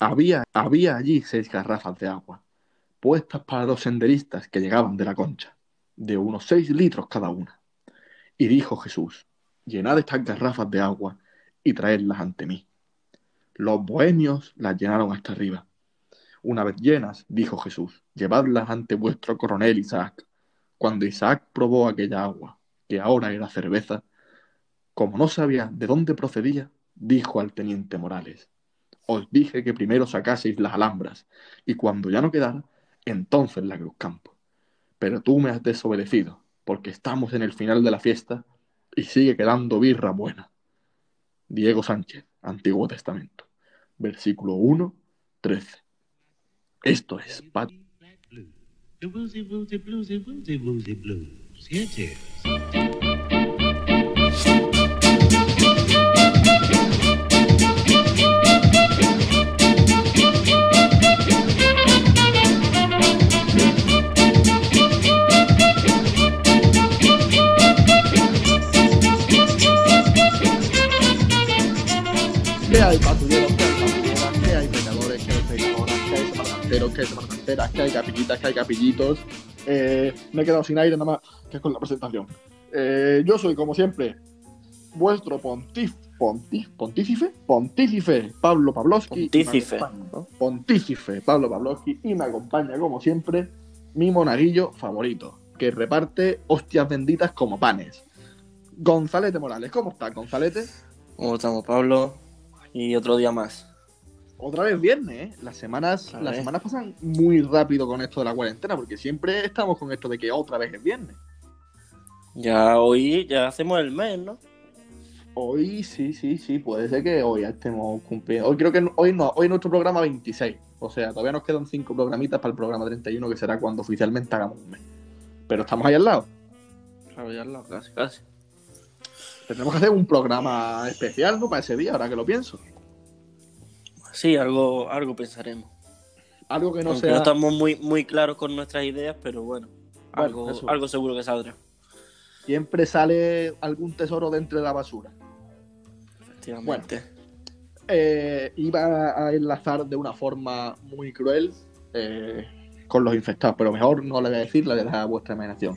Había, había allí seis garrafas de agua, puestas para los senderistas que llegaban de la concha, de unos seis litros cada una. Y dijo Jesús, llenad estas garrafas de agua y traedlas ante mí. Los bohemios las llenaron hasta arriba. Una vez llenas, dijo Jesús, llevadlas ante vuestro coronel Isaac. Cuando Isaac probó aquella agua, que ahora era cerveza, como no sabía de dónde procedía, dijo al teniente Morales, os dije que primero sacaseis las alhambras, y cuando ya no quedara, entonces la Cruz Campo. Pero tú me has desobedecido, porque estamos en el final de la fiesta y sigue quedando birra buena. Diego Sánchez, Antiguo Testamento, versículo 1, 13. Esto es Pat ¿Qué hay capillitas? ¿Qué hay capillitos? Eh, me he quedado sin aire nada más que con la presentación. Eh, yo soy, como siempre, vuestro pontif, pontif, pontífice, pontífice Pablo Pavlovsky. Acompaña- ¿no? Pontífice Pablo Pavlovsky y me acompaña, como siempre, mi monaguillo favorito, que reparte hostias benditas como panes. Gonzalete Morales, ¿cómo estás, Gonzalete? ¿Cómo estamos, Pablo? Y otro día más. Otra vez viernes, ¿eh? Las semanas, las semanas pasan muy rápido con esto de la cuarentena, porque siempre estamos con esto de que otra vez es viernes. Ya hoy ya hacemos el mes, ¿no? Hoy sí, sí, sí, puede ser que hoy estemos cumpliendo. Hoy creo que hoy no, hoy es nuestro programa 26. O sea, todavía nos quedan cinco programitas para el programa 31, que será cuando oficialmente hagamos un mes. Pero estamos ahí al lado. Claro, ya lo- casi, casi. Tendremos que hacer un programa especial, ¿no? Para ese día, ahora que lo pienso. Sí, algo, algo pensaremos. Algo que no Aunque sea. no estamos muy, muy claros con nuestras ideas, pero bueno, Bueno, algo, eso. algo seguro que saldrá. Siempre sale algún tesoro de entre la basura. Efectivamente. eh, iba a enlazar de una forma muy cruel eh, con los infectados, pero mejor no le voy a decir, le a a vuestra imaginación.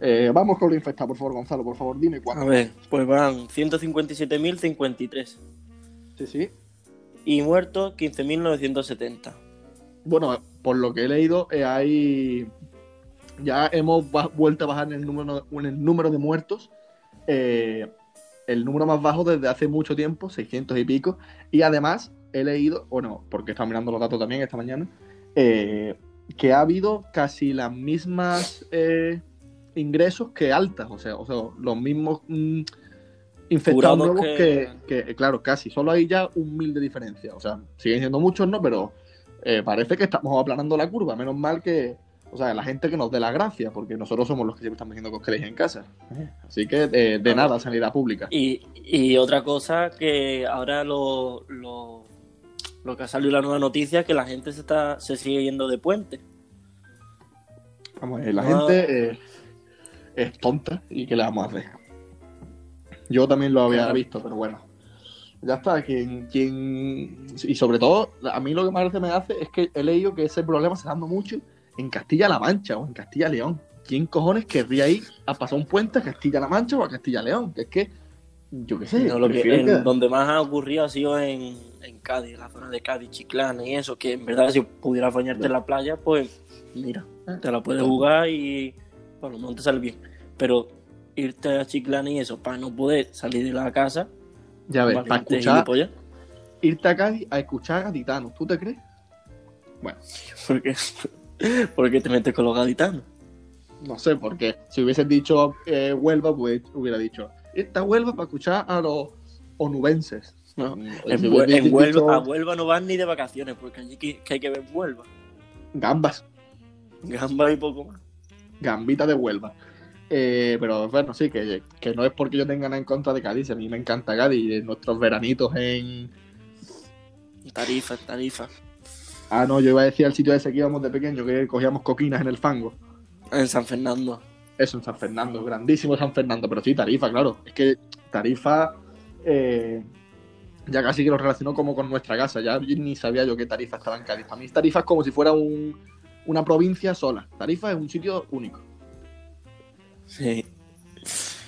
Eh, vamos con los infectados, por favor, Gonzalo, por favor, dime A cuánto. ver, pues van 157.053 Sí, sí. Y muertos 15.970. Bueno, por lo que he leído, eh, hay. Ya hemos vuelto a bajar en el número, en el número de muertos. eh, el número más bajo desde hace mucho tiempo, 600 y pico. Y además he leído, bueno, porque he estado mirando los datos también esta mañana, eh, que ha habido casi las mismas ingresos que altas. O sea, o sea los mismos mm, infectados nuevos que- que... que, claro, casi. Solo hay ya un mil de diferencia. O sea, siguen siendo muchos, ¿no? Pero eh, parece que estamos aplanando la curva. Menos mal que, o sea, la gente que nos dé la gracia, porque nosotros somos los que siempre estamos os quedéis en casa. Así que de, de nada, sanidad pública. Y, y otra cosa que ahora lo, lo, lo que ha salido la nueva noticia es que la gente se está se sigue yendo de puente. Vamos, eh, la Ah. gente eh, es tonta y que le vamos a hacer. Yo también lo había visto, pero bueno. Ya está, quien, quien... Y sobre todo, a mí lo que más me hace es que he leído que ese problema se está dando mucho en Castilla-La Mancha o en Castilla-León. ¿Quién cojones querría ir a pasar un puente a Castilla-La Mancha o a Castilla-León? Que es que, yo qué sé, No, lo que, en- donde más ha ocurrido ha sido en, en Cádiz, en la zona de Cádiz, Chiclana y eso, que en verdad si pudieras bañarte en la playa, pues mira, te la puedes jugar y por lo menos te sale bien. Pero irte a Chiclana y eso, para no poder salir de la casa, Ya ves, para escuchar, irte a Cádiz a escuchar a Gaditanos, ¿tú te crees? Bueno, porque, porque te metes con los gaditanos. No sé, porque si hubieses dicho eh, Huelva, pues hubiera dicho, esta Huelva para escuchar a los onubenses. ¿no? Mm, En, si Huelva, a Huelva no van ni de vacaciones, porque allí que, que hay que ver Huelva. Gambas, Gamba y poco más. gambita de Huelva. Eh, pero bueno, sí, que, que no es porque yo tenga nada en contra de Cádiz, a mí me encanta Cádiz, y nuestros veranitos en... Tarifa, tarifa. Ah, no, yo iba a decir al sitio ese que íbamos de pequeño, que cogíamos coquinas en el fango. En San Fernando. Eso en San Fernando, grandísimo San Fernando, pero sí, Tarifa, claro. Es que Tarifa, eh, ya casi que lo relacionó como con nuestra casa. Ya ni sabía yo qué Tarifa estaba en Cádiz. Para mí Tarifa es como si fuera un- una provincia sola. Tarifa es un sitio único. Sí.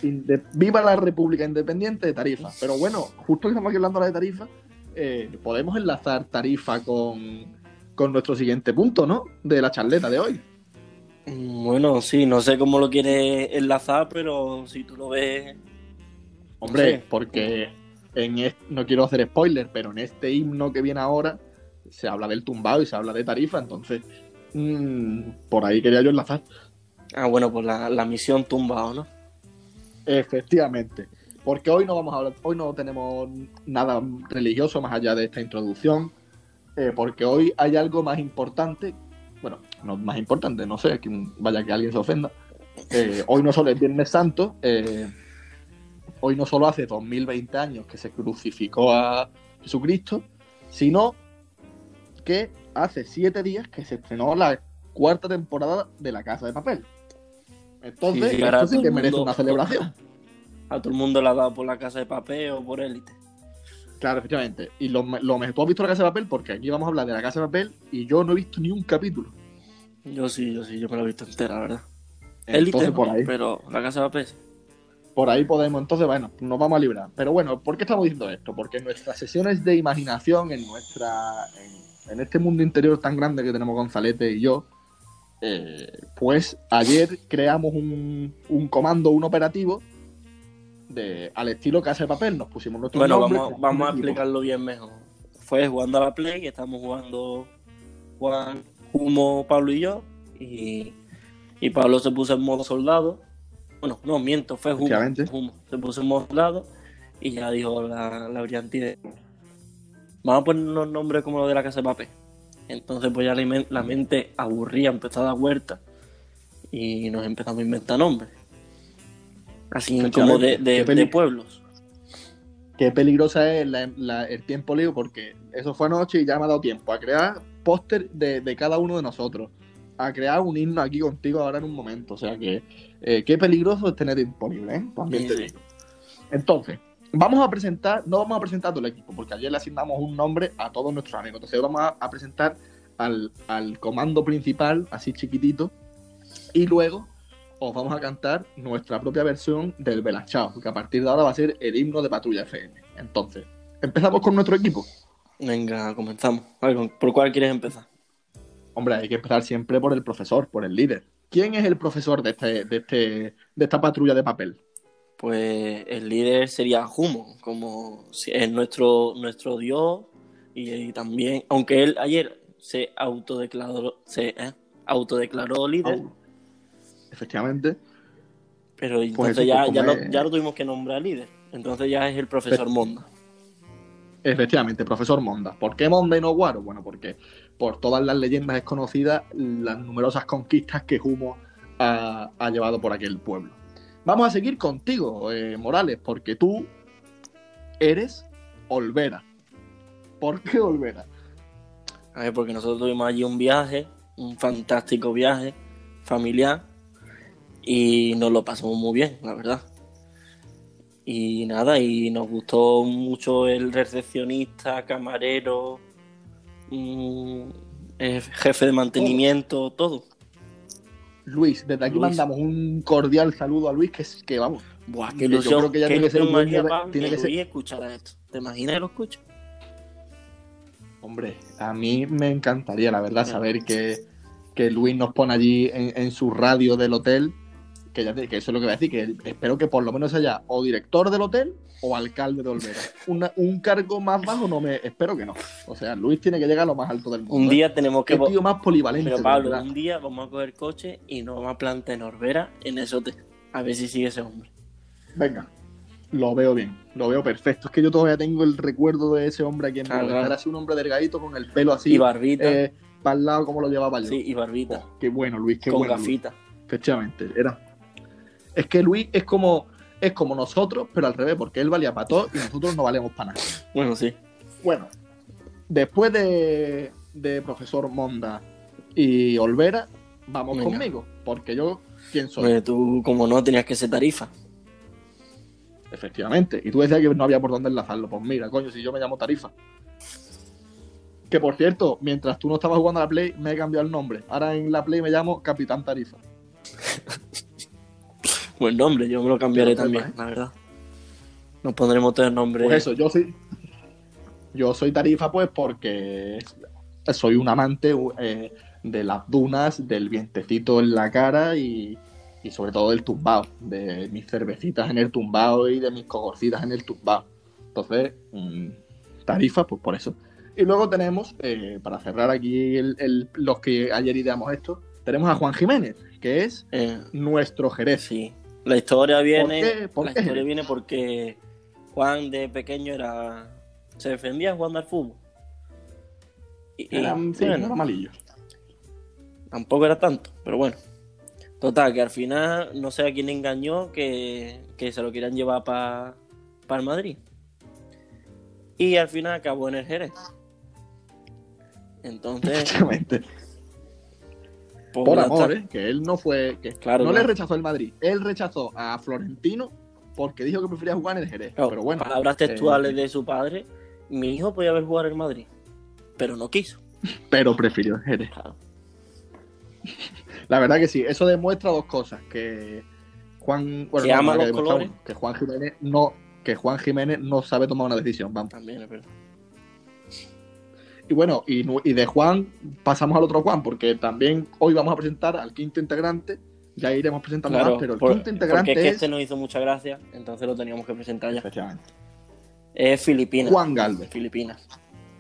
Inde- Viva la República Independiente de Tarifa. Pero bueno, justo que estamos aquí hablando de Tarifa, eh, podemos enlazar Tarifa con, con nuestro siguiente punto, ¿no? De la charleta de hoy. Mm, Bueno, sí, no sé cómo lo quieres enlazar, pero si tú lo ves. Hombre, Sí. porque en no quiero hacer spoiler, pero en este himno que viene ahora se habla del tumbado y se habla de Tarifa, entonces mm, por ahí quería yo enlazar. Ah, bueno, pues la, la misión tumbado, ¿no? Efectivamente. Porque hoy no vamos a hablar, hoy no tenemos nada religioso más allá de esta introducción. eh, porque hoy hay algo más importante. Bueno, no más importante, no sé, que vaya que alguien se ofenda. Eh, hoy no solo es Viernes Santo, eh, hoy no solo hace 2020 años que se crucificó a Jesucristo, sino que hace siete días que se estrenó la cuarta temporada de La Casa de Papel. Entonces, Sí, esto sí que merece mundo- una celebración. A todo el mundo le ha dado por la casa de papel o por élite. Claro, efectivamente. Y lo, me- lo mejor, tú has visto la casa de papel porque aquí vamos a hablar de la casa de papel y yo no he visto ni un capítulo. Yo sí, yo sí, yo me lo he visto entera, la verdad. Entonces, Élite, por ahí, pero la casa de papel. por ahí podemos, entonces, bueno, nos vamos a librar. Pero bueno, ¿por qué estamos diciendo esto? Porque en nuestras sesiones de imaginación, en nuestra. en, en este mundo interior tan grande que tenemos Gonzalete y yo, eh, pues ayer creamos un, un comando, un operativo de, al estilo casa de papel. Nos pusimos nuestro Bueno, nombre, vamos, a explicarlo bien mejor. Fue jugando a la Play, estamos jugando Juan, Humo, Pablo y yo. Y, y Pablo se puso en modo soldado. Bueno, no, miento, fue Humo. Humo. Se puso en modo soldado y ya dijo la, la. Vamos a ponernos nombres como los de la casa de papel. Entonces, pues ya la, men- la mente aburría, empezó a dar vueltas y nos empezamos a inventar nombres. Así como de, de- de pueblos. qué peligrosa es la- la- el tiempo libre, porque eso fue anoche y ya me ha dado tiempo a crear póster de, de cada uno de nosotros, a crear un himno aquí contigo ahora en un momento. O sea que eh, qué peligroso es tener tiempo libre, ¿eh? También Sí, te digo. Entonces, vamos a presentar, no vamos a presentar todo el equipo, porque ayer le asignamos un nombre a todos nuestros amigos. Entonces vamos a, a presentar al, al comando principal, así chiquitito, y luego os vamos a cantar nuestra propia versión del Belachao, que a partir de ahora va a ser el himno de Patrulla FM. Entonces, empezamos con nuestro equipo. Venga, comenzamos. Ver, ¿por cuál quieres empezar? Hombre, hay que empezar siempre por el profesor, por el líder. ¿Quién es el profesor de, este, de, este, de esta patrulla de papel? Pues el líder sería Humo, como si es nuestro, nuestro dios y, y también, aunque él ayer se autodeclaró, se eh, autodeclaró líder. Efectivamente. pero Pues entonces ya, pues, ya, lo, ya lo tuvimos que nombrar líder. Entonces ya es el profesor Monda. Efectivamente, profesor Monda. ¿Por qué Monda y no Guaro? Bueno, porque por todas las leyendas es conocida las numerosas conquistas que Humo ha, ha llevado por aquel pueblo. Vamos a seguir contigo, eh, Morales, porque tú eres Olvera. ¿Por qué Olvera? A ver, porque nosotros tuvimos allí un viaje, un fantástico viaje familiar y nos lo pasamos muy bien, la verdad. Y nada, y nos gustó mucho el recepcionista, camarero, mm, jefe de mantenimiento, todo. Luis, desde aquí Luis. mandamos un cordial saludo a Luis, que que vamos. Buah, Yo qué ilusión, creo que ya tiene que ser para tiene que que ser- escuchara esto. ¿Te imaginas que lo escucha? Hombre, a mí me encantaría, la verdad, saber que, que Luis nos pone allí en, en su radio del hotel. Que, ya que eso es lo que voy a decir, que espero que por lo menos haya o director del hotel o alcalde de Olvera. Una- un cargo más bajo no me espero que no. O sea, Luis tiene que llegar a lo más alto del mundo. Un día tenemos que... Tío más polivalente. Pero Pablo, un día vamos a coger coche y nos vamos a plantar en Orbera, en ese hotel. A ver si sigue ese hombre. Venga, lo veo bien, lo veo perfecto. Es que yo todavía tengo el recuerdo de ese hombre aquí en Claro, claro. Era así un hombre delgadito con el pelo así, y barbita. eh, para el lado como lo llevaba yo. sí, y barbita. Oh, qué bueno, Luis, qué con bueno. Luis. gafita. Efectivamente, era. Es que Luis es como, es como nosotros, pero al revés, porque él valía para todo y nosotros no valemos para nada. Bueno, sí. Bueno, después de, de profesor Monda y Olvera, vamos Venga. conmigo, porque yo, ¿quién soy? Pues tú, como no, tenías que ser tarifa. Efectivamente. Y tú decías que no había por dónde enlazarlo. Pues mira, coño, si yo me llamo Tarifa. Que por cierto, mientras tú no estabas jugando a la Play, me he cambiado el nombre. Ahora en la Play me llamo Capitán Tarifa. Buen nombre, yo me lo cambiaré también, la verdad. Nos pondremos tres nombres. Pues eso, yo soy. Yo soy Tarifa, pues, porque soy un amante eh, de las dunas, del vientecito en la cara y, y sobre todo del tumbao, de mis cervecitas en el tumbao y de mis cogorcitas en el tumbao. Entonces, mm, Tarifa, pues por eso. Y luego tenemos, eh, para cerrar aquí el- el- los que ayer ideamos esto, tenemos a Juan Jiménez, que es Eh, nuestro Jerez. sí. La historia viene. la historia viene porque Juan de pequeño era. se defendía jugando al fútbol. Y, y, Era, sí, bueno, era malillo. tampoco era tanto, pero bueno. Total, que al final no sé a quién engañó que, que se lo querían llevar para el Madrid. Y al final acabó en el Jerez. Entonces, Por amor. ¿eh? que él no fue, que Claro, no le rechazó el Madrid, él rechazó a Florentino porque dijo que prefería jugar en el Jerez. Claro, pero bueno, palabras eh, textuales de su padre. Mi hijo podía haber jugado en Madrid, pero no quiso. pero prefirió el Jerez. Claro. La verdad que sí, eso demuestra dos cosas, que Juan, bueno, Que no, ama no, los demuestra colores. que Juan Jiménez no, que Juan Jiménez no sabe tomar una decisión, vamos. También es verdad. Y bueno, y, y de Juan pasamos al otro Juan, porque también hoy vamos a presentar al quinto integrante, ya iremos presentando Claro, más, pero el por- quinto integrante porque es que es, este nos hizo mucha gracia, entonces lo teníamos que presentar ya. efectivamente, Es Filipinas. Juan Galvez. Filipinas.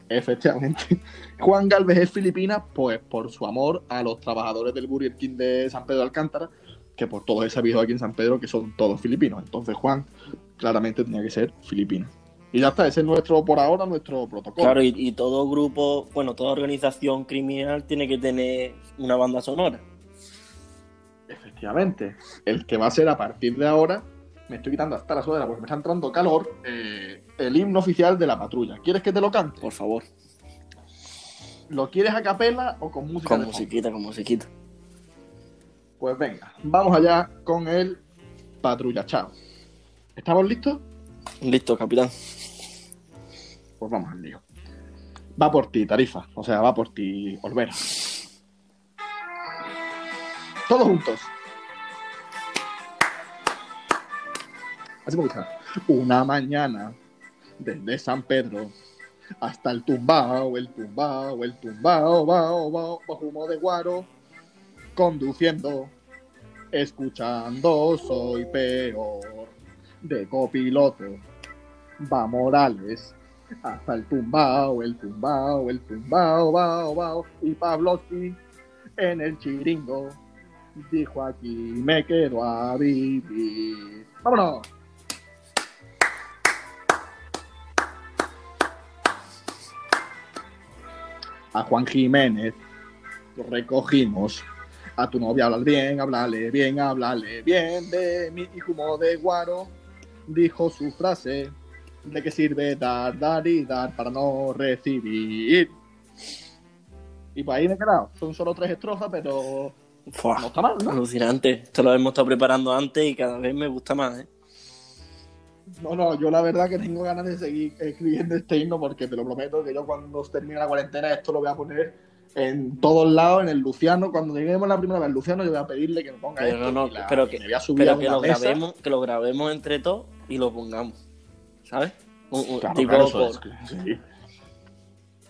Efectivamente. Juan Galvez es filipina, pues por su amor a los trabajadores del Burger King de San Pedro de Alcántara, que por todos he sabido aquí en San Pedro que son todos filipinos. Entonces Juan claramente tenía que ser filipino. Y ya está, ese es nuestro, por ahora, nuestro protocolo. Claro, y, y todo grupo, bueno, toda organización criminal tiene que tener una banda sonora. Efectivamente. El que va a ser a partir de ahora, me estoy quitando hasta la sudadera porque me está entrando calor, eh, el himno oficial de la patrulla. ¿Quieres que te lo cante? Por favor. ¿Lo quieres a capela o con música Con de fondo? musiquita, con musiquita. Pues venga, vamos allá con el patrulla. Chao. ¿Estamos listos? Listo, capitán. Pues vamos al lío. Va por ti, Tarifa. O sea, va por ti, Olvera. Todos juntos. Así me gusta. Una mañana, desde San Pedro hasta el tumbao, el tumbao, el tumbao, bao, bao, bajo humo de guaro, conduciendo, escuchando, soy peor, de copiloto, va Morales, hasta el tumbao, el tumbao, el tumbao, bao, bao, y Pavlovsky en el chiringo dijo aquí me quedo a vivir. ¡Vámonos! A Juan Jiménez lo recogimos. A tu novia hablar bien, háblale bien, háblale bien de mi humo de guaro. Dijo su frase, ¿De qué sirve dar, dar y dar para no recibir? Y pues ahí me he quedado. Son solo tres estrofas, pero Fua, no está mal, ¿no? Alucinante. Esto lo hemos estado preparando antes y cada vez me gusta más, ¿eh? No, no, yo la verdad que tengo ganas de seguir escribiendo este himno porque te lo prometo que yo cuando termine la cuarentena esto lo voy a poner en todos lados, en el Luciano. Cuando lleguemos la primera vez al Luciano yo voy a pedirle que me ponga Pero esto no, no, la- pero que- me voy a subir Pero a que una lo mesa. grabemos, que lo grabemos entre todos y lo pongamos. ¿Sabes? Un, un Claro, tipo claro, eso por- es, sí.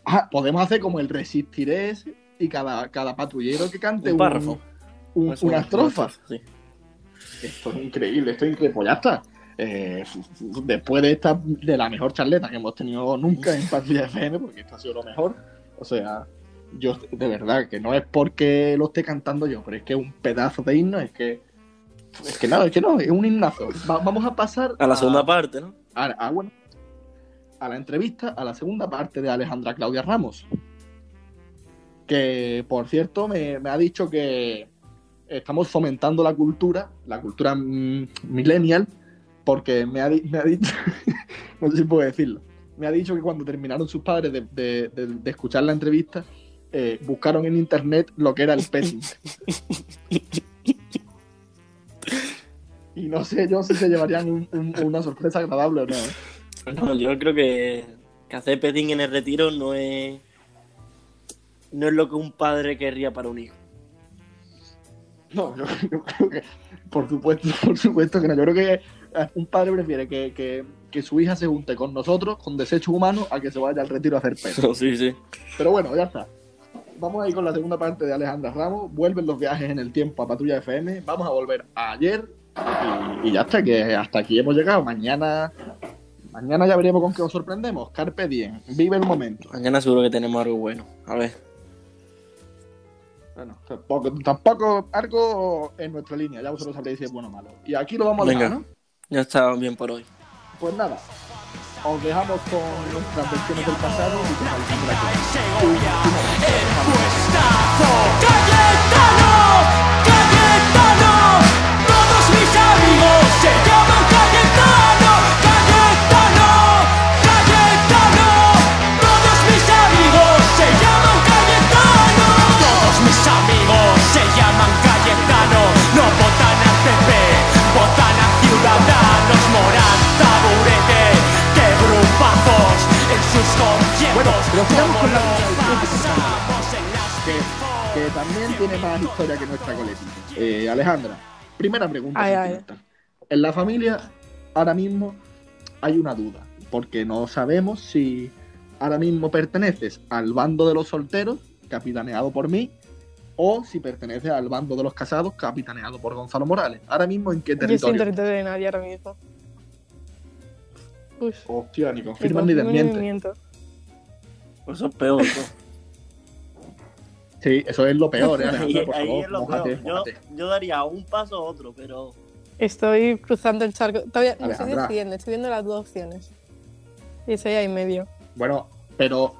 Ah, podemos hacer como el resistiré ese y cada, cada patrullero que cante un párrafo. un- Pues una un- estrofa. Sí. Esto es increíble, esto es increíble. Pues ya está. Eh, después de esta, de la mejor charleta que hemos tenido nunca en Patrulla FM, porque esto ha sido lo mejor. O sea, yo de verdad que no es porque lo esté cantando yo, pero es que es un pedazo de himno, es que. Es que nada, es que no, es un himnazo. Va- vamos a pasar A la segunda parte, ¿no? a, a, bueno, a la entrevista, a la segunda parte de Alejandra Claudia Ramos. Que, por cierto, me, me ha dicho que estamos fomentando la cultura, la cultura mm, millennial, porque me ha, me ha dicho, no sé si puedo decirlo, me ha dicho que cuando terminaron sus padres de, de- de- de escuchar la entrevista, eh, buscaron en internet lo que era el petting. Y no sé yo si se llevarían un- un- una sorpresa agradable o no. ¿eh? No, yo creo que, que hacer pedín en el retiro no es. No es lo que un padre querría para un hijo. No, yo, yo creo que, por supuesto, por supuesto que no. Yo creo que eh, un padre prefiere que, que- que su hija se junte con nosotros, con desechos humanos, a que se vaya al retiro a hacer peso. sí, sí. Pero bueno, ya está. Vamos a ir con la segunda parte de Alejandra Ramos. Vuelven los viajes en el tiempo a Patrulla FM. Vamos a volver a ayer. Y, y ya está, que hasta aquí hemos llegado. Mañana mañana ya veremos con qué os sorprendemos. Carpe diem. Vive el momento. Mañana seguro que tenemos algo bueno. A ver. Bueno, tampoco, tampoco algo en nuestra línea. Ya vosotros sabréis si es bueno o malo. Y aquí lo vamos a dejar, ¿no? Ya está bien por hoy. Pues nada. Os dejamos con nuestras versiones del pasado y con Alejandra. Cayetano, Cayetano, más historia que nuestra coletita. Eh, Alejandra, primera pregunta. Ay. En la familia, ahora mismo hay una duda, porque no sabemos si ahora mismo perteneces al bando de los solteros, capitaneado por mí, o si perteneces al bando de los casados, capitaneado por Gonzalo Morales. Ahora mismo, ¿en qué Yo estoy en territorio? territorio de nadie ahora mismo. Uy, Hostia, ni confirman ni desmienten. miento. Pues eso es peor. ¿No? Sí, eso es lo peor, ¿eh, Ahí, Alejandra? Por ahí favor, es lo mójate, peor. Yo, mójate. yo daría un paso a otro, pero. Estoy cruzando el charco. Todavía me estoy decidiendo, estoy viendo las dos opciones. Y estoy ahí medio. Bueno, pero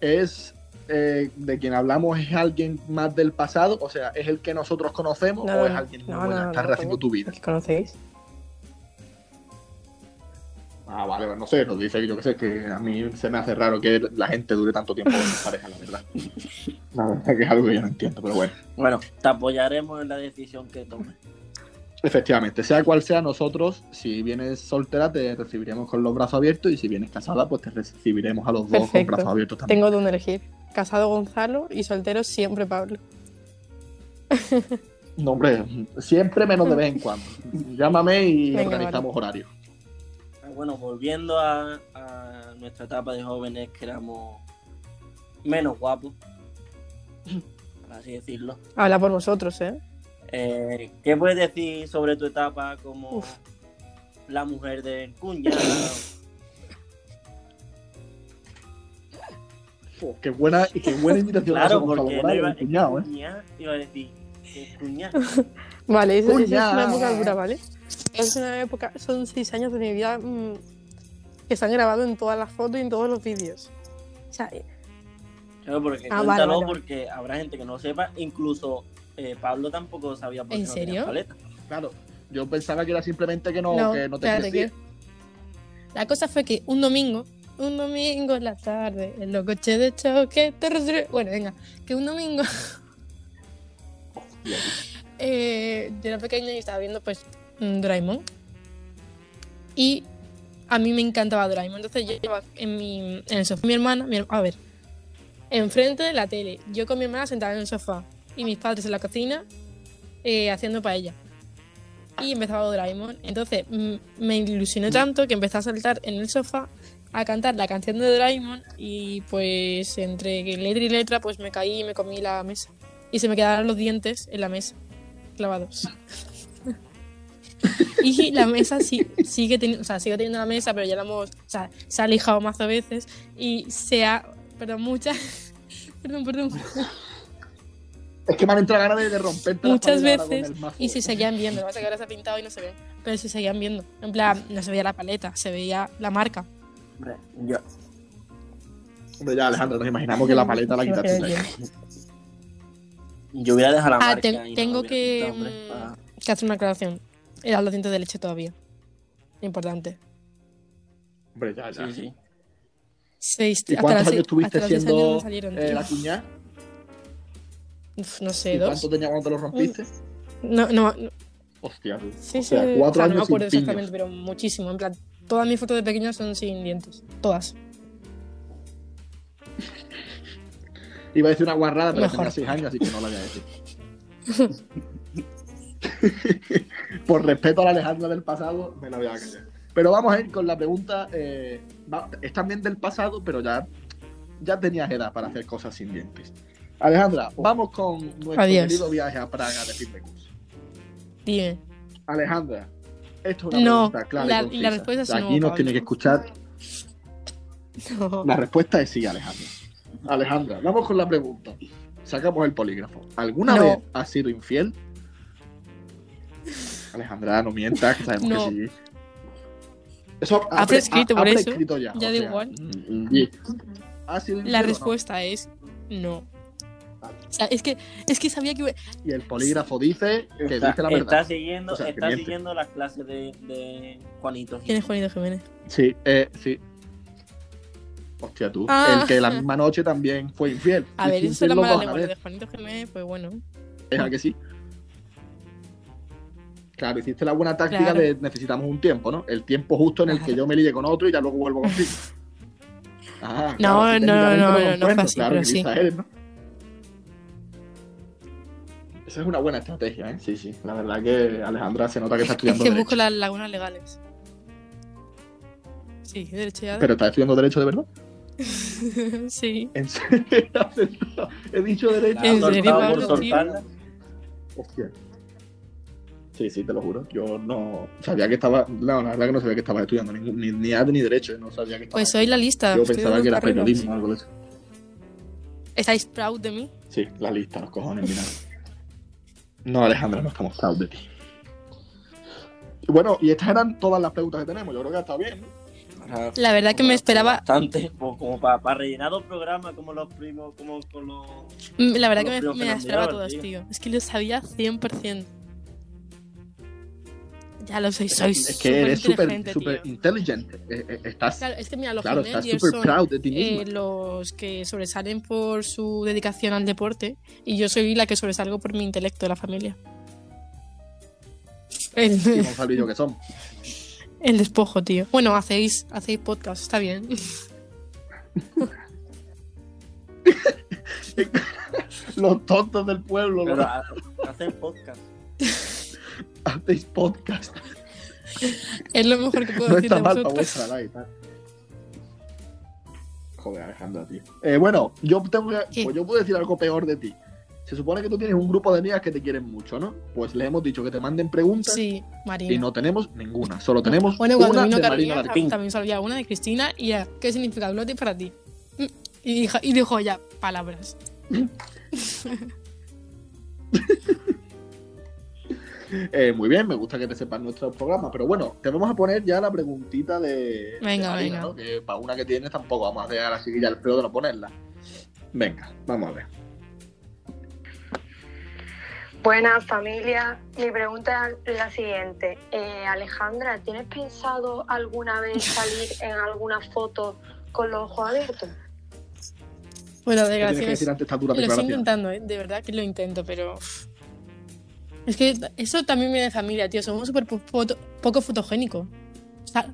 es eh, de quien hablamos es alguien más del pasado, o sea, es el que nosotros conocemos No, o no, es no. alguien No, nuevo no, que no, está no, tu vida. ¿Qué conocéis? Ah, vale, no sé, nos dice yo que sé que a mí se me hace raro que la gente dure tanto tiempo con su pareja, la verdad. La verdad que es algo que yo no entiendo, pero bueno. Bueno, te apoyaremos en la decisión que tomes. Efectivamente, sea cual sea nosotros, si vienes soltera te recibiremos con los brazos abiertos y si vienes casada pues te recibiremos a los dos con brazos abiertos también. Tengo donde elegir. Casado Gonzalo y soltero siempre Pablo. No, hombre, siempre menos de vez en cuando. Llámame y Venga, organizamos horarios. Bueno, volviendo a, a nuestra etapa de jóvenes, que éramos menos guapos, por así decirlo. Habla por nosotros, ¿eh? Eh, ¿Qué puedes decir sobre tu etapa como Uf. la mujer del cuñado? Oh, qué buena, y qué buena invitación claro, porque no iba, cuñado, ¿eh? cuñado, iba a decir cuñado. Vale, esa esa es Cuña. una época dura, ¿vale? Es una época, son seis años de mi vida mm, que se han grabado en todas las fotos y en todos los vídeos. O sea, Claro, porque Ah, vale, cuéntalo vale, vale. porque habrá gente que no sepa, incluso eh, Pablo tampoco sabía por qué ¿En no tenía serio? paleta. Claro, yo pensaba que era simplemente que no, no, que no te crecía. que- La cosa fue que un domingo, un domingo en la tarde, en los coches de choque, terrestre- bueno, venga, que un domingo eh, yo era pequeña y estaba viendo pues Doraemon. Y a mí me encantaba Doraemon. Entonces yo estaba en, mi, en el sofá, mi hermana, a ver, enfrente de la tele, yo con mi hermana sentada en el sofá y mis padres en la cocina eh, haciendo paella. Y empezaba Doraemon. Entonces mm, me ilusioné tanto que empecé a saltar en el sofá a cantar la canción de Doraemon y pues entre letra y letra pues me caí y me comí la mesa. Y se me quedaron los dientes en la mesa, clavados. y la mesa sí, sigue teniendo, o sea, sigue teniendo la mesa, pero ya la hemos, o sea, se ha lijado más veces y se ha, perdón, muchas, perdón, perdón, Es que me han entrado ganas de, de romperte las muchas veces y se seguían viendo. Lo que pasa es que ahora se ha pintado y no se ve, pero se seguían viendo. En plan, no se veía la paleta, se veía la marca. Hombre, yo, Hombre, ya, Alejandro, nos imaginamos que la paleta la quitaste. yo voy a dejar la Ah, marca. no tengo a que, hombre, mm, para- que hacer una aclaración. Eran los dientes de leche todavía. Importante. Hombre, ya, ya. Sí, sí. Seis, ¿Y cuántos años estuviste años siendo eh, la cuñada? Uf, no ¿Y sé, dos. cuánto tenía cuando te lo rompiste? No, no, no. Hostia, tú. Sí, o sí. sea, o cuatro sea, no me años acuerdo sin exactamente, piños. pero muchísimo. En plan, todas mis fotos de pequeña son sin dientes. Todas. Iba a decir una guarrada, pero Mejor. tenía seis años, así que no la voy a decir. Por respeto a la Alejandra del pasado, me la voy a callar. Pero vamos a ir con la pregunta. eh, es también del pasado, pero ya, ya tenías edad para hacer cosas sin dientes. Alejandra, vamos con nuestro Adiós. querido viaje a Praga de curso. Dime. Alejandra, esto es una No, pregunta clara la- y la respuesta es no, Aquí nos tiene que escuchar. No. La respuesta es sí, Alejandra. Alejandra, vamos con la pregunta. Sacamos el polígrafo. ¿Alguna No. vez has sido infiel? Alejandra, no mientas, que sabemos No. que sí. Eso Ha prescrito, ha- por ha eso. prescrito ya. Ya o da sea, igual. mm, y- ¿Has sido infiel La no? respuesta es no. O sea, es que, es que sabía que. iba- Y el polígrafo dice que Está, dice la está verdad. siguiendo, O sea, que está siguiendo las clases de, de Juanito. ¿Quién es Juanito Jiménez? Sí, eh, sí. Hostia, tú. Ah. El que la misma noche también fue infiel. A ver, eso es la mala de. Juanito Jiménez, pues bueno. ¿Es a que sí? Claro, hiciste la buena táctica Claro. de necesitamos un tiempo, ¿no? El tiempo justo en el que yo me ligue con otro y ya luego vuelvo contigo. Ah, No, no, no, no, no así, claro, pero que sí. eres, ¿no? Esa es una buena estrategia, ¿eh? Sí, sí. La verdad que Alejandra se nota que está Es estudiando que Derecho. busco las lagunas legales. Sí, derecho ya. Pero está estudiando Derecho de verdad. sí. ¿En serio? He dicho Derecho. ¿En serio, por Pablo. Hostia. Sí, sí, te lo juro. Yo no sabía que estaba. No, la verdad que no sabía que estaba estudiando ningún, ni, ni arte ni derecho. No sabía que estaba. Pues soy la lista. Yo pensaba que era periodismo o algo de eso. ¿Estáis proud de mí? Sí, la lista, los cojones, mira. No, Alejandra, no estamos proud de ti. Bueno, y estas eran todas las preguntas que tenemos. Yo creo que ha estado bien. La verdad que me esperaba. Bastante, como, como para, rellenar dos programas como los primos, como con los... mm, La verdad que me, las esperaba todas, tío. tío. Es que lo sabía 100%. Ya lo sé, soy es que eres súper tío. inteligente. Eh, eh, Estás, Claro, es que mira, los claro, estás son proud de ti mismo. eh, los que sobresalen por su dedicación al deporte y yo soy la que sobresalgo por mi intelecto de la familia. El, Y Gonzalo y yo que somos. el despojo, tío. Bueno, hacéis, hacéis podcast, está bien. Los tontos del pueblo. Pero los- hacen podcast. Hacéis podcast. Es lo mejor que puedo No decir está de mal para vosotros. vuestra edad y tal. Joder, Alejandra, tío. Eh, bueno, yo tengo que, ¿Qué? pues yo puedo decir algo peor de ti. Se supone que tú tienes un grupo de amigas que te quieren mucho, ¿no? Pues les hemos dicho que te manden preguntas Sí, Marina. y no tenemos ninguna. Solo tenemos Bueno, cuando una vino de Carolina Marina tam- también salía una de Cristina y era, ¿qué significa glotis para ti? Mm, Y dijo, y dijo ya, palabras. Eh, muy bien, me gusta que te sepas nuestro programa. Pero bueno, te vamos a poner ya la preguntita de. Venga, de Marina, venga. ¿no? Que para una que tienes tampoco vamos a dejar así ya el feo de no ponerla. Venga, vamos a ver. Buenas familia, mi pregunta es la siguiente. Eh, Alejandra, ¿tienes pensado alguna vez salir en alguna foto con los ojos abiertos? Bueno, ¿Qué tienes que desgracias. decir ante esta dura Lo estoy intentando, ¿eh? de verdad que lo intento, pero. Es que eso también viene de familia, tío. Somos súper po- foto- poco fotogénicos. O sea,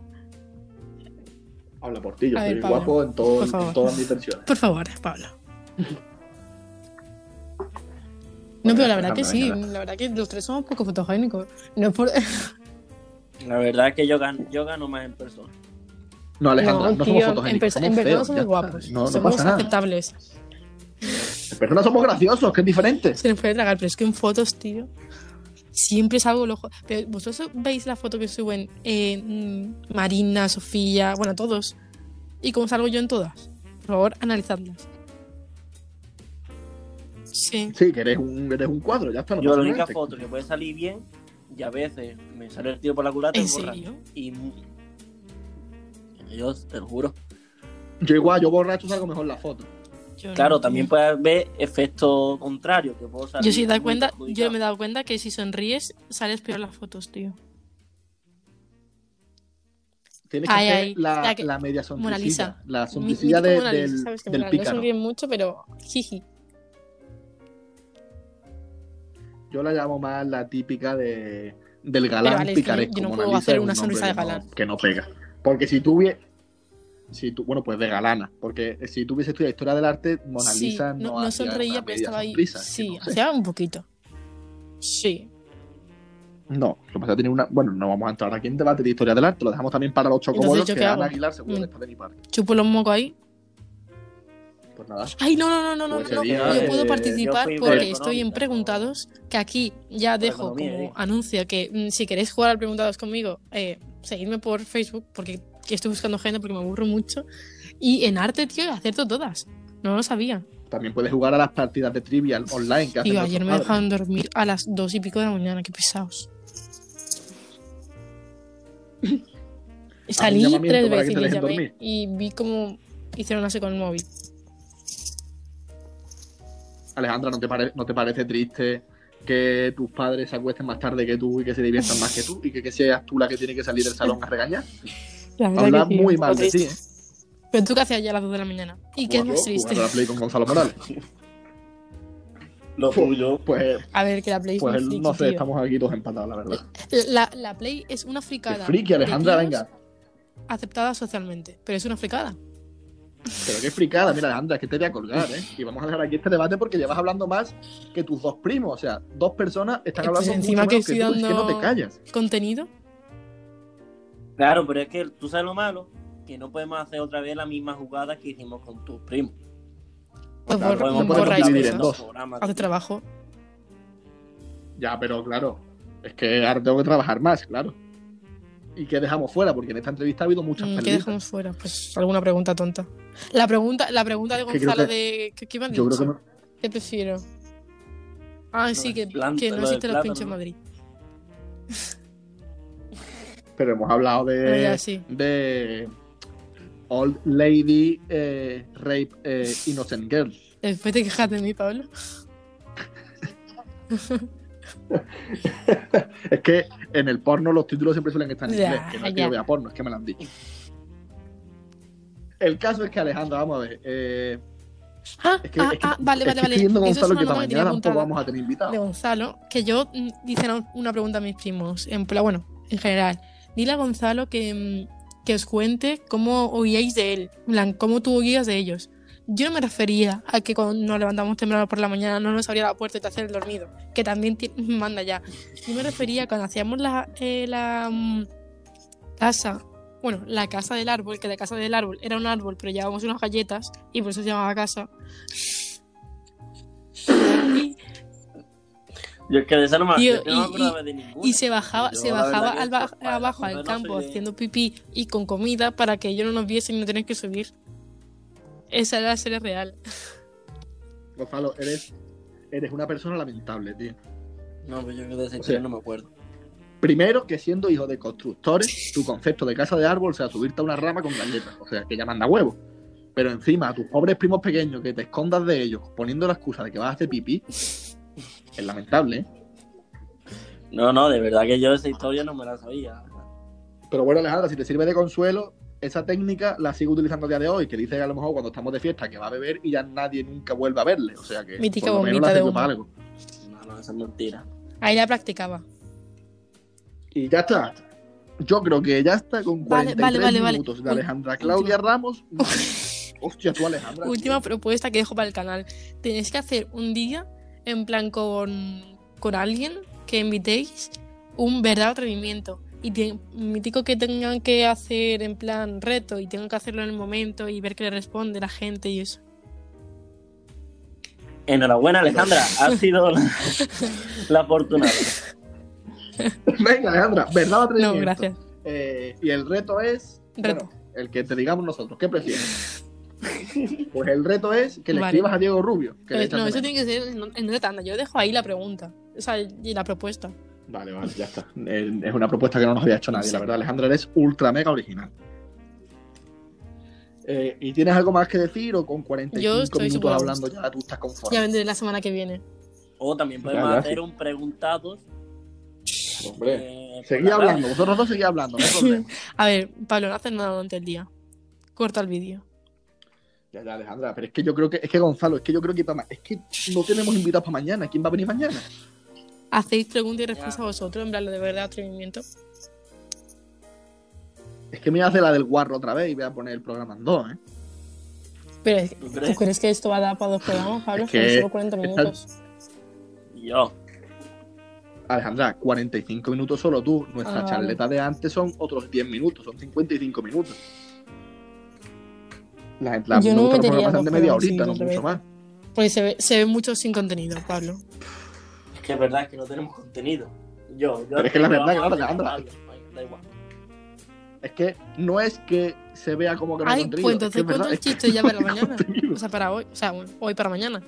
Habla por ti, yo soy guapo en, todo- en todas mis versiones. por favor, Pablo. No, pero la verdad que sí, la verdad que los tres somos poco fotogénicos. No es por... La verdad es que yo gano, yo gano más en persona. No, Alejandra, no, no, somos tío, fotogénicos. en somos no feos, somos ya guapos. está. No, no somos pasa nada. aceptables. En persona somos graciosos, que es diferente. Se nos puede tragar, pero es que en fotos, tío, siempre salgo el ojo. Pero vosotros veis la foto que suben eh, Marina, Sofía, bueno, todos. ¿Y cómo salgo yo en todas? Por favor, analizadlas. Sí. Sí, que eres un, eres un cuadro, ya está. No Yo la única foto que puede salir bien, y a veces me sale el tío por la culata y ¿En borra. serio? Y yo te lo juro. Yo igual, yo borracho salgo mejor la foto. Yo Claro, también puede haber efecto contrario, que puedo salir Yo sí he dado muy cuenta, yo me he dado cuenta que si sonríes, sales peor las fotos, tío. Tienes que Ay, hacer ay, la, la que- la media sonrisilla. La sonrisilla de- Mona Lisa, del, sabes del no mucho, pero jiji. Yo la llamo más la típica de, del galán vale, picaresco. yo no puedo hacer una sonrisa de que no- galán. Que no pega. Porque si tú si tú, bueno, pues de galana, porque si tú hubieses estudiado historia del arte, Mona sí, Lisa no, no, no sonreía, pero estaba ahí. sonrisa, sí, no sé. hacía un poquito. Sí. No, lo que pasa es que tiene una. Bueno, no vamos a entrar aquí en debate de historia del arte, lo dejamos también para los chocobolos Entonces, ¿yo que Ana hago? Aguilar seguro Mm. está de mi parte. Chupo los mocos ahí. Pues nada. Ay, no, no, no, no, no, Pues no. día, Yo eh, puedo yo participar porque por estoy en preguntados. Que aquí ya dejo economía, como eh. anuncio que mm, si queréis jugar al preguntados conmigo, eh, seguidme por Facebook porque estoy buscando gente porque me aburro mucho. Y en arte, tío, acierto todas. No lo sabía. También puedes jugar a las partidas de trivial online que Tío, ayer me padres. dejaron dormir a las dos y pico de la mañana. Qué pesados. Salí tres que veces y te les dejen llamé dormir. y vi cómo hicieron así con el móvil. Alejandra, ¿no te, pare- ¿no te parece triste que tus padres se acuesten más tarde que tú y que se diviertan más que tú y que, que seas tú la que tiene que salir del salón a regañar? La verdad Habla que sí, muy mal de ti. ¿eh? Pero tú qué hacías ya a las dos de la mañana. ¿Y qué es más triste? la Play con Gonzalo Morales. Lo tuyo. Pues, A ver, que la Play es pues una friki, no sé, tío. estamos aquí todos empatados, la verdad. La, la Play es una Qué fricada. friki, Alejandra, venga. Aceptada socialmente, pero es una fricada. Pero qué fricada, mira, Alejandra, es que te voy a colgar, ¿eh? Y vamos a dejar aquí este debate porque llevas hablando más que tus dos primos. O sea, dos personas están Eh, pues hablando encima mucho que menos que, estoy tú, es que no dando- te callas. ¿Contenido? Claro, pero es que tú sabes lo malo, que no podemos hacer otra vez la misma jugada que hicimos con tus primos. Pues Claro, no borra podemos dividir en dos. Programas, Hace trabajo. Ya, pero claro, es que ahora tengo que trabajar más, claro. ¿Y qué dejamos fuera? Porque en esta entrevista ha habido muchas Mm, ¿Qué perdidas. dejamos fuera? Pues alguna pregunta tonta. La pregunta, la pregunta de Gonzalo que- de. ¿Qué, qué me han Yo creo que no- ¿Qué prefiero? Ah, sí, que, planta- que no pinchos en ¿no? Madrid. Pero hemos hablado de. Pero ya, sí. de. Old Lady eh, Rape eh, Innocent Girl. Después te quejas de mí, Pablo. Es que en el porno los títulos siempre suelen estar en Ya, inglés. Que no es que yo vea porno, es que me lo han dicho. El caso es que Alejandra, vamos a ver. eh, Ah, es que, ah, es que- ah, vale, vale, vale. Eso es una que que tenía apuntada vamos a tener invitados. de Gonzalo, que yo mm, dicen una pregunta a mis primos, en plan, bueno, en general. Dile a Gonzalo que, mm, que os cuente cómo oíais de él, cómo tú oías de ellos. Yo no me refería a que cuando nos levantamos temprano por la mañana no nos abría la puerta y te hacía el dormido, que también manda ya. Yo me refería a cuando hacíamos la, eh, la mm, casa, bueno, la casa del árbol, que la casa del árbol era un árbol, pero llevábamos unas galletas y por eso se llamaba casa. Yo es que de esa no me, Tío, no y- acordaba de ninguna. y se bajaba, Yo se bajaba al ba- esto, para abajo al campo haciendo pipí y con comida para que ellos no nos viesen y no tener que subir. Esa era la serie real. Gonzalo, eres, eres una persona lamentable, tío. No, pues yo que de O sea, no me acuerdo. Primero, que siendo hijo de constructores, tu concepto de casa de árbol sea subirte a una rama con galletas. O sea, que ya manda huevo. Pero encima, a tus pobres primos pequeños, que te escondas de ellos poniendo la excusa de que vas a hacer pipí, es lamentable, ¿eh? No, no, de verdad que yo esa historia no me la sabía. Pero bueno, Alejandra, si te sirve de consuelo, esa técnica la sigo utilizando a día de hoy, que dice que a lo mejor cuando estamos de fiesta que va a beber y ya nadie nunca vuelve a verle. O sea que Mítica por lo menos bombita la de para algo. No, no, esa es mentira. Ahí la practicaba. Y ya está. Yo creo que ya está con Vale, 43 vale, vale, vale. minutos de Alejandra Claudia Ramos. Hostia, tú Alejandra. Última propuesta que dejo para el canal. Tenéis que hacer un día, en plan con, con alguien que invitéis, un verdadero atrevimiento. Y te- mítico que tengan que hacer en plan reto y tengan que hacerlo en el momento y ver qué le responde la gente y eso. Enhorabuena, Alejandra. Has sido la, la afortunada. Venga, Alejandra, verdad o No, atrevimiento? gracias. Eh, y el reto es. Reto. Bueno, el que te digamos nosotros. ¿Qué prefieres? Pues el reto es que le Vale. escribas a Diego Rubio. que echas no, eso tiene que ser en, una tanda. Yo dejo ahí la pregunta. O sea, y la propuesta. Vale, vale, ya está. Es una propuesta que no nos había hecho nadie, Sí. la verdad. Alejandra, eres ultra mega original. Eh, ¿Y tienes algo más que decir o con 45 Yo estoy minutos hablando ya tú estás conforme? Ya vendré la semana que viene. O también podemos Ya, hacer un preguntados. Hombre, eh, seguí hablando, vosotros dos seguís hablando, no hay problema. A ver, Pablo, no haces nada durante el día. Corta el vídeo. Ya, ya, Alejandra, pero es que yo creo que, es que Gonzalo, es que yo creo que para es que no tenemos invitados para mañana. ¿Quién va a venir mañana? hacéis preguntas y respuestas vosotros, en plan, lo de verdad, atrevimiento. Es que me hace la del guarro otra vez y voy a poner el programa en dos, ¿eh? Pero, es- ¿Tú ¿tú crees? crees que esto va a dar para dos programas, Pablo? Es que Son solo 40 esta- minutos. Y yo. Alejandra, 45 minutos solo tú. Nuestra Ah, vale. charleta de antes son otros 10 minutos, son 55 minutos. Las las Yo no de metería dos de media horita, no mucho más. Porque se ve, se ve mucho sin contenido, Pablo. Es que es verdad es que no tenemos contenido. Yo, yo. Pero es que la verdad, claro, Alejandra. Da igual. Es que no es que se vea como que no hay Ay, pues entonces es cuento el chiste ya para no mañana. contenido. O sea, para hoy. O sea, bueno, hoy para mañana.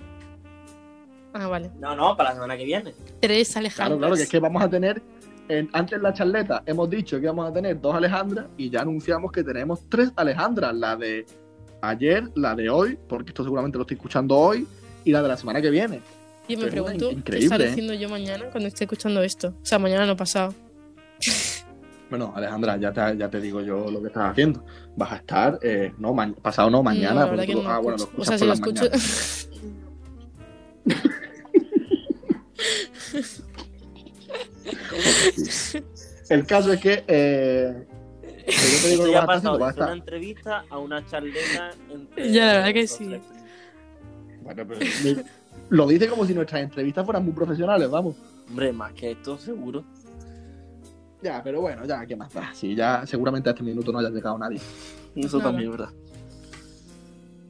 Ah, vale. No, no, para la semana que viene. Tres Claro, Alejandras. claro, que es que vamos a tener. en- antes en la charleta hemos dicho que vamos a tener dos Alejandras y ya anunciamos que tenemos tres Alejandras. La de ayer, la de hoy, porque esto seguramente lo estoy escuchando hoy, y la de la semana que viene. Y me Pero pregunto, ¿qué estaré ¿eh? haciendo yo mañana cuando esté escuchando esto? O sea, mañana no pasado. Bueno, Alejandra, ya te, ya te digo yo lo que estás haciendo. Vas a estar, eh, no, pasado no, mañana. No, tú- no ah, bueno, lo. O sea, si lo escucho. El caso es que. Eh, que yo te digo Esto que ya haciendo, pasado una entrevista a una charleta entre. Ya, la verdad que sí. tres. Bueno, pero me- lo dice como si nuestras entrevistas fueran muy profesionales, vamos. Hombre, más que esto, seguro. Ya, pero bueno, ya, ¿qué más da? Sí, ya seguramente a este minuto no haya llegado nadie. Eso Nada. también es verdad.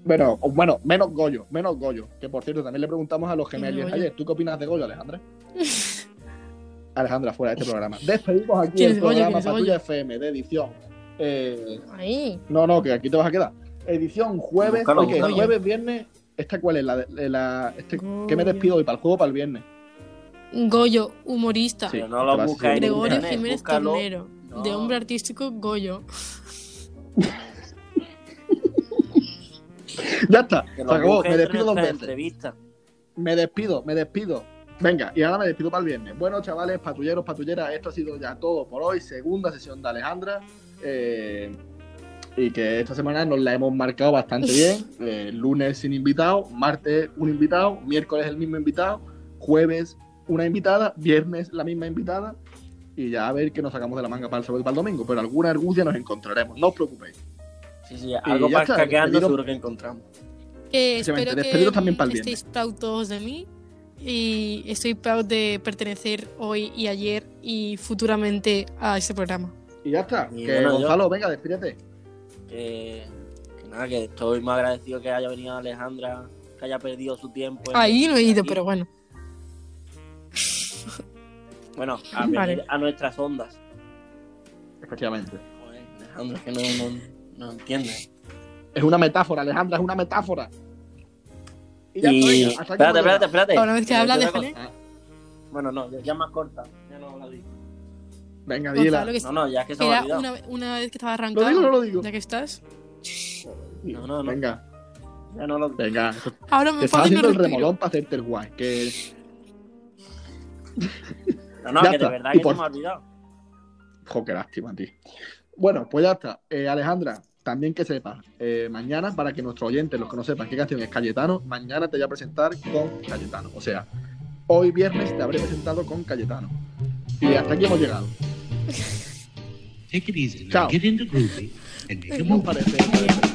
Bueno, bueno, menos Goyo, menos Goyo. Que por cierto, también le preguntamos a los ¿Quién es gemelos ayer. ¿Tú qué opinas de Goyo, Alejandra? Alejandra, fuera de este programa. Despedimos aquí ¿Quién el Goyo? programa. Patrulla FM de edición. Eh, Ahí. no, no, que aquí te vas a quedar. Edición jueves. Búscalo, Oye, búscalo. jueves, viernes. ¿Esta cuál es? La, la, este, ¿Qué me despido hoy? ¿Para el juego o para el viernes? Goyo, humorista. Sí. No lo Gregorio internet, Jiménez búscalo. Tornero. No. De hombre artístico, Goyo. Ya está, se acabó. Me despido dos veces. entrevistas. Me despido, me despido. Venga, y ahora me despido para el viernes. Bueno, chavales, patrulleros, patrulleras, esto ha sido ya todo por hoy. Segunda sesión de Alejandra. Eh, y que esta semana nos la hemos marcado bastante bien. Eh, lunes sin invitado, martes un invitado, miércoles el mismo invitado, jueves una invitada, viernes la misma invitada. Y ya a ver qué nos sacamos de la manga para el sábado y para el domingo. Pero alguna argucia nos encontraremos, no os preocupéis. Sí, sí, algo para despediros- seguro que encontramos. Que espero despediros que también para el estéis proud todos de mí. Y estoy proud de pertenecer hoy y ayer y futuramente a este programa. Y ya está. Y que bueno, yo- Gonzalo, venga, despídete. Que, que nada, que estoy muy agradecido que haya venido Alejandra, que haya perdido su tiempo. en- Ahí no he ido, aquí. pero bueno. Bueno, a venir Vale. a nuestras ondas. Efectivamente. Joder, Alejandra, que no, no, no entiendes. Es una metáfora, Alejandra, es una metáfora. Y ya Y. aquí Espérate, espérate, espérate. Una vez que Te habla, decía una déjale. cosa. Bueno, no, ya, ya más corta. Ya no la digo. Venga, dila. Gonzalo, que No, no, ya es que se me ha era olvidado. una, una vez que estaba ¿Lo arrancado. digo o no lo digo? Ya que estás. No, no, no. Venga, Ya no lo venga. Ahora Te me y no haciendo el remolón para hacerte el guay. Que No, no, Ya que está. de verdad Y que por- se me ha olvidado. Jo, qué lástima, tío. Bueno, pues ya está. Eh, Alejandra, también que sepas, eh, mañana, para que nuestros oyentes, los que no sepan qué canción es Cayetano, mañana te voy a presentar con Cayetano. O sea, hoy viernes te habré presentado con Cayetano. Y hasta aquí hemos llegado. Take it easy. Now Ciao. get into groovy and make a move. parece?